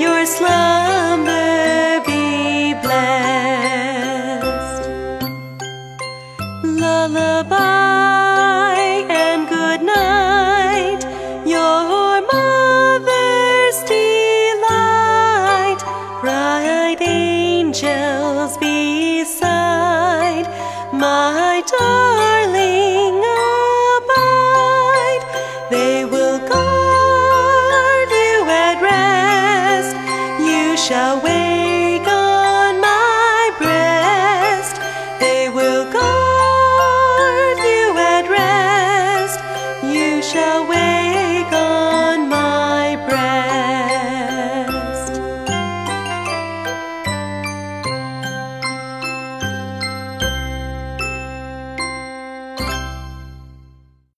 your slumber be blessed. Lullaby and good night, your mother's delight. Bright angels beside my daughter. shall win.